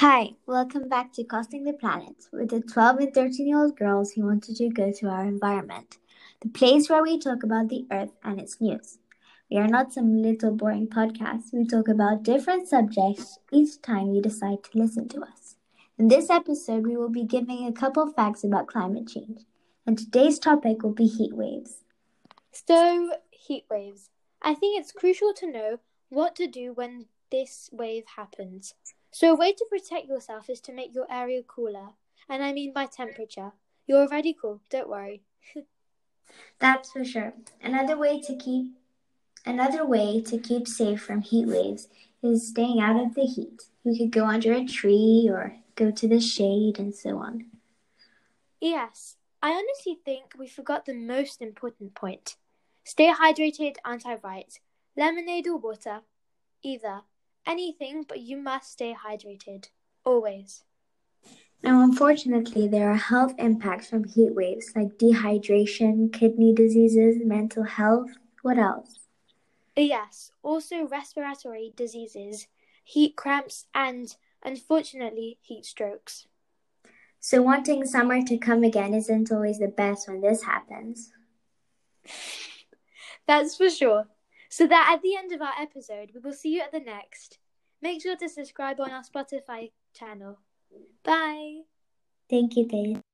Hi, welcome back to Costing the Planet with the 12 and 13 year old girls who wanted to go to our environment, the place where we talk about the earth and its news. We are not some little boring podcast. We talk about different subjects each time you decide to listen to us. In this episode, we will be giving a couple facts about climate change, and today's topic will be heat waves. So, heat waves. I think it's crucial to know what to do when this wave happens. So, a way to protect yourself is to make your area cooler. And I mean by temperature. You're already cool, don't worry. That's for sure. Another way to keep another way to keep safe from heat waves is staying out of the heat. You could go under a tree or go to the shade and so on. Yes, I honestly think we forgot the most important point. Stay hydrated, aren't I right? Lemonade or water? Either anything, but you must stay hydrated. Always. Now, unfortunately, there are health impacts from heat waves like dehydration, kidney diseases, mental health. What else? Yes, also respiratory diseases, heat cramps, and unfortunately, heat strokes. So, wanting summer to come again isn't always the best when this happens. That's for sure. So that at the end of our episode, we will see you at the next. Make sure to subscribe on our Spotify channel. Bye. Thank you, Dave.